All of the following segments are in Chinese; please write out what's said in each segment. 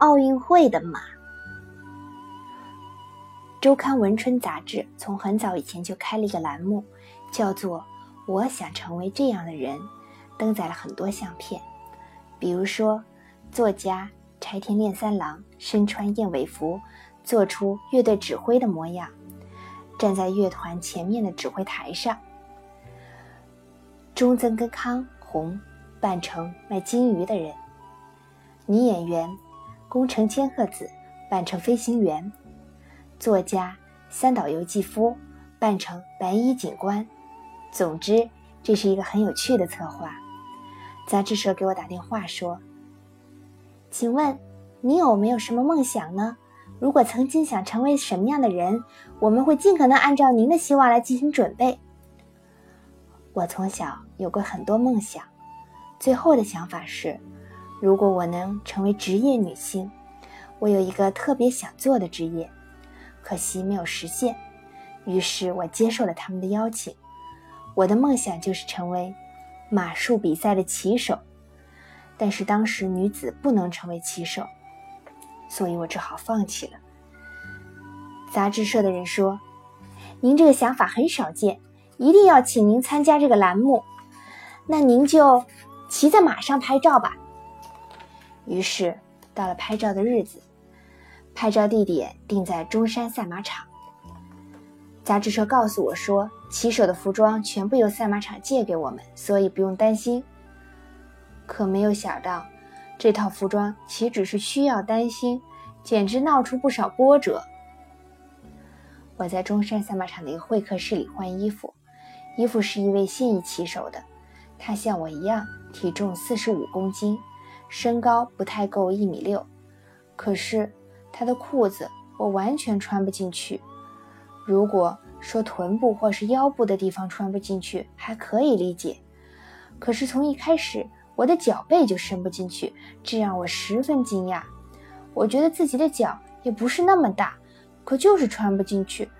奥运会的马。周刊文春杂志从很早以前就开了一个栏目，叫做“我想成为这样的人”，登载了很多相片，比如说作家柴田炼三郎身穿燕尾服，做出乐队指挥的模样，站在乐团前面的指挥台上；中曾根康弘扮成卖金鱼的人；女演员宫城千鹤子扮成飞行员。作家三岛由纪夫扮成白衣警官。总之，这是一个很有趣的策划。杂志社给我打电话说：“请问你有没有什么梦想呢？如果曾经想成为什么样的人，我们会尽可能按照您的希望来进行准备。”我从小有过很多梦想，最后的想法是，如果我能成为职业女性，我有一个特别想做的职业。可惜没有实现，于是我接受了他们的邀请。我的梦想就是成为马术比赛的骑手，但是当时女子不能成为骑手，所以我只好放弃了。杂志社的人说：“您这个想法很少见，一定要请您参加这个栏目。那您就骑在马上拍照吧。”于是到了拍照的日子。拍照地点定在中山赛马场。杂志社告诉我说，骑手的服装全部由赛马场借给我们，所以不用担心。可没有想到，这套服装岂止是需要担心，简直闹出不少波折。我在中山赛马场的一个会客室里换衣服，衣服是一位现役骑手的，他像我一样，体重四十五公斤，身高不太够一米六，可是。他的裤子我完全穿不进去。如果说臀部或是腰部的地方穿不进去还可以理解，可是从一开始我的脚背就伸不进去，这让我十分惊讶。我觉得自己的脚也不是那么大，可就是穿不进去。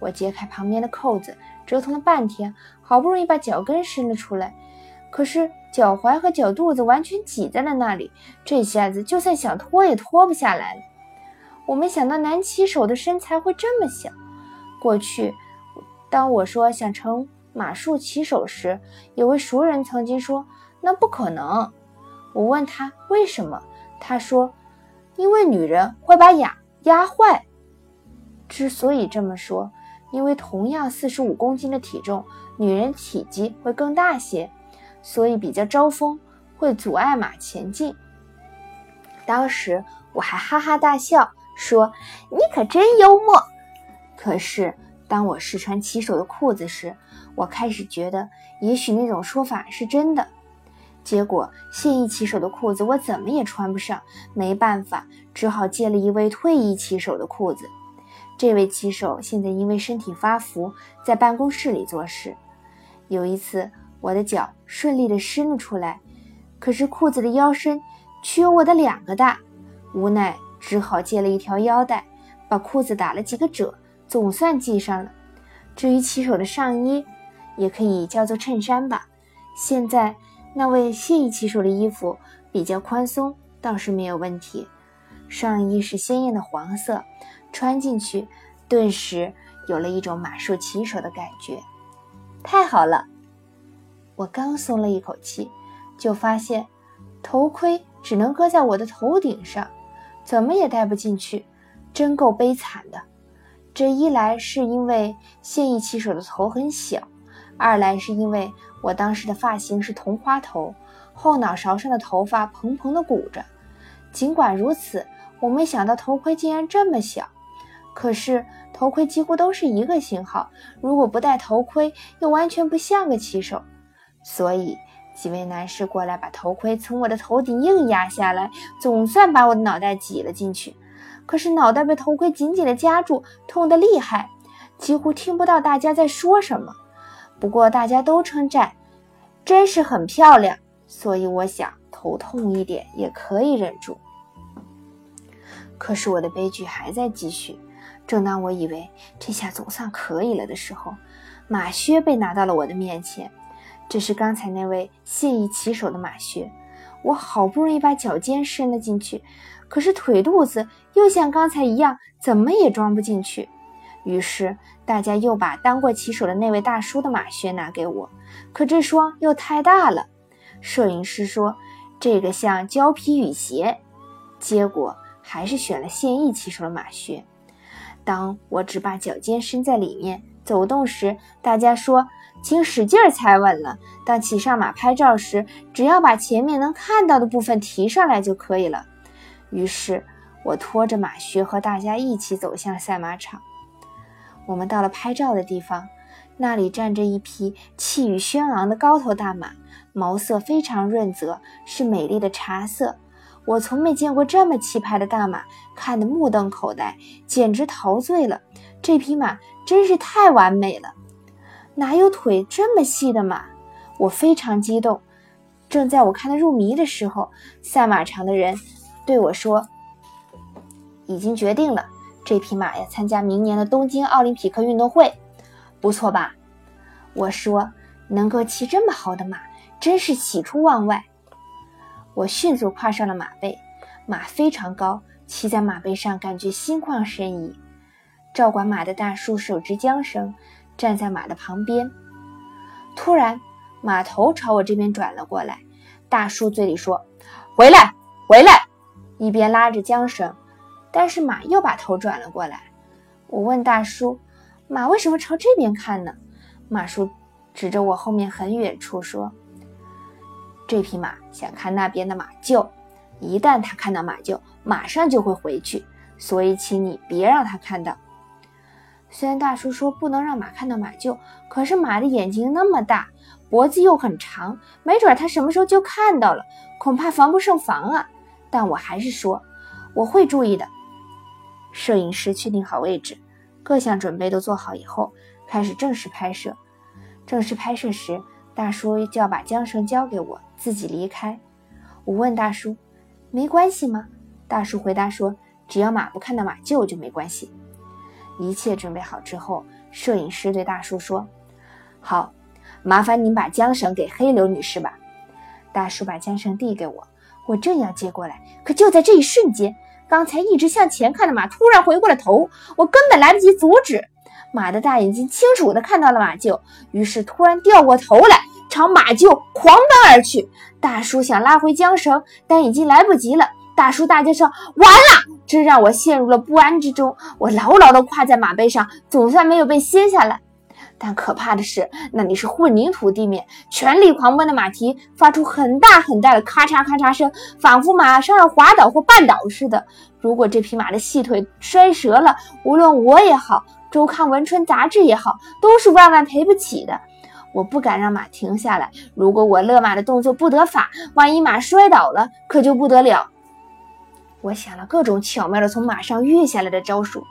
我解开旁边的扣子，折腾了半天，好不容易把脚跟伸了出来，可是脚踝和脚肚子完全挤在了那里，这下子就算想脱也脱不下来了。我没想到男骑手的身材会这么小。过去，当我说想成马术骑手时，有位熟人曾经说：“那不可能。”我问他为什么，他说：“因为女人会把马压坏。”之所以这么说，因为同样四十五公斤的体重，女人体积会更大些，所以比较招风，会阻碍马前进。当时我还哈哈大笑。说你可真幽默。可是当我试穿骑手的裤子时，我开始觉得也许那种说法是真的。结果现役骑手的裤子我怎么也穿不上，没办法，只好借了一位退役骑手的裤子。这位骑手现在因为身体发福，在办公室里做事。有一次，我的脚顺利地伸了出来，可是裤子的腰身却有我的两个大，无奈。只好借了一条腰带，把裤子打了几个褶，总算系上了。至于骑手的上衣，也可以叫做衬衫吧。现在那位现役骑手的衣服比较宽松，倒是没有问题。上衣是鲜艳的黄色，穿进去顿时有了一种马术骑手的感觉。太好了！我刚松了一口气，就发现头盔只能搁在我的头顶上。怎么也戴不进去，真够悲惨的。这一来是因为现役骑手的头很小，二来是因为我当时的发型是同花头，后脑勺上的头发蓬蓬的鼓着。尽管如此，我没想到头盔竟然这么小。可是头盔几乎都是一个型号，如果不戴头盔，又完全不像个骑手。所以。几位男士过来，把头盔从我的头顶硬压下来，总算把我的脑袋挤了进去。可是脑袋被头盔紧紧的夹住，痛得厉害，几乎听不到大家在说什么。不过大家都称赞，真是很漂亮，所以我想头痛一点也可以忍住。可是我的悲剧还在继续。正当我以为这下总算可以了的时候，马靴被拿到了我的面前。这是刚才那位现役骑手的马靴，我好不容易把脚尖伸了进去，可是腿肚子又像刚才一样，怎么也装不进去。于是大家又把当过骑手的那位大叔的马靴拿给我，可这双又太大了。摄影师说这个像胶皮雨鞋，结果还是选了现役骑手的马靴。当我只把脚尖伸在里面走动时，大家说请使劲踩稳了。当骑上马拍照时，只要把前面能看到的部分提上来就可以了。于是我拖着马靴和大家一起走向赛马场。我们到了拍照的地方，那里站着一匹气宇轩昂的高头大马，毛色非常润泽，是美丽的茶色。我从没见过这么气派的大马，看得目瞪口呆，简直陶醉了。这匹马真是太完美了，哪有腿这么细的马？我非常激动。正在我看得入迷的时候，赛马场的人对我说：“已经决定了。”这匹马要参加明年的东京奥林匹克运动会，不错吧？我说，能够骑这么好的马，真是喜出望外。我迅速跨上了马背，马非常高，骑在马背上感觉心旷神怡。照管马的大叔手执缰绳，站在马的旁边。突然，马头朝我这边转了过来，大叔嘴里说：“回来，回来！”一边拉着缰绳。但是马又把头转了过来。我问大叔：“马为什么朝这边看呢？”马叔指着我后面很远处说：“这匹马想看那边的马厩，一旦它看到马厩，马上就会回去。所以，请你别让它看到。”虽然大叔说不能让马看到马厩，可是马的眼睛那么大，脖子又很长，没准它什么时候就看到了，恐怕防不胜防啊！但我还是说：“我会注意的。”摄影师确定好位置，各项准备都做好以后，开始正式拍摄。正式拍摄时，大叔就要把缰绳交给我，自己离开。我问大叔：“没关系吗？”大叔回答说：“只要马不看到马厩就没关系。”一切准备好之后，摄影师对大叔说：“好，麻烦您把缰绳给黑柳女士吧。”大叔把缰绳递给我，我正要接过来，可就在这一瞬间。刚才一直向前看的马突然回过了头，我根本来不及阻止。马的大眼睛清楚地看到了马厩，于是突然掉过头来，朝马厩狂奔而去。大叔想拉回缰绳，但已经来不及了。大叔大叫声：“完了！”这让我陷入了不安之中。我牢牢地跨在马背上，总算没有被掀下来。但可怕的是，那里是混凝土地面，全力狂奔的马蹄发出很大很大的咔嚓咔嚓声，仿佛马上要滑倒或绊倒似的。如果这匹马的细腿摔折了，无论我也好，周刊文春杂志也好，都是万万赔不起的。我不敢让马停下来，如果我勒马的动作不得法，万一马摔倒了，可就不得了。我想了各种巧妙的从马上跃下来的招数。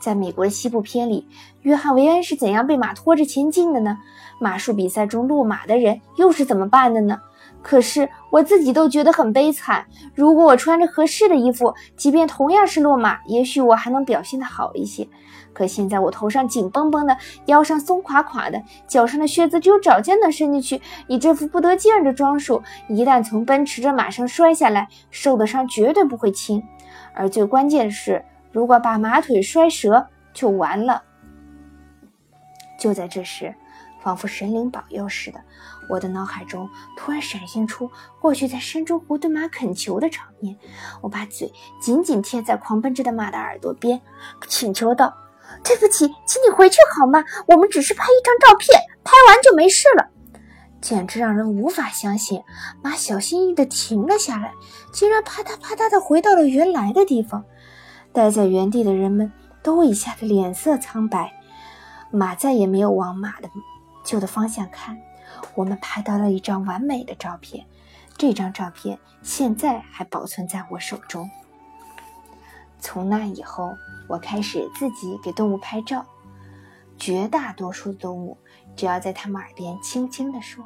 在美国的西部片里，约翰·维恩是怎样被马拖着前进的呢？马术比赛中落马的人又是怎么办的呢？可是我自己都觉得很悲惨。如果我穿着合适的衣服，即便同样是落马，也许我还能表现得好一些。可现在我头上紧绷绷的，腰上松垮垮的，脚上的靴子只有脚尖能伸进去。你这副不得劲儿的装束，一旦从奔驰着马上摔下来，受的伤绝对不会轻。而最关键的是。如果把马腿摔折，就完了。就在这时，仿佛神灵保佑似的，我的脑海中突然闪现出过去在山中湖对马恳求的场面。我把嘴紧紧贴在狂奔着的马的耳朵边，请求道：“对不起，请你回去好吗？我们只是拍一张照片，拍完就没事了。”简直让人无法相信。马小心翼翼地停了下来，竟然啪嗒啪嗒地回到了原来的地方。待在原地的人们都一下子脸色苍白，马再也没有往马的旧的方向看。我们拍到了一张完美的照片，这张照片现在还保存在我手中。从那以后，我开始自己给动物拍照。绝大多数动物，只要在它们耳边轻轻地说：“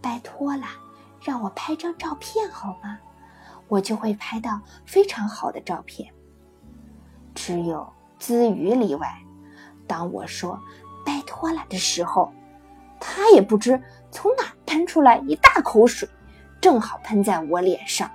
拜托了，让我拍张照片好吗？”我就会拍到非常好的照片。只有资鱼例外。当我说“拜托了”的时候，他也不知从哪喷出来一大口水，正好喷在我脸上。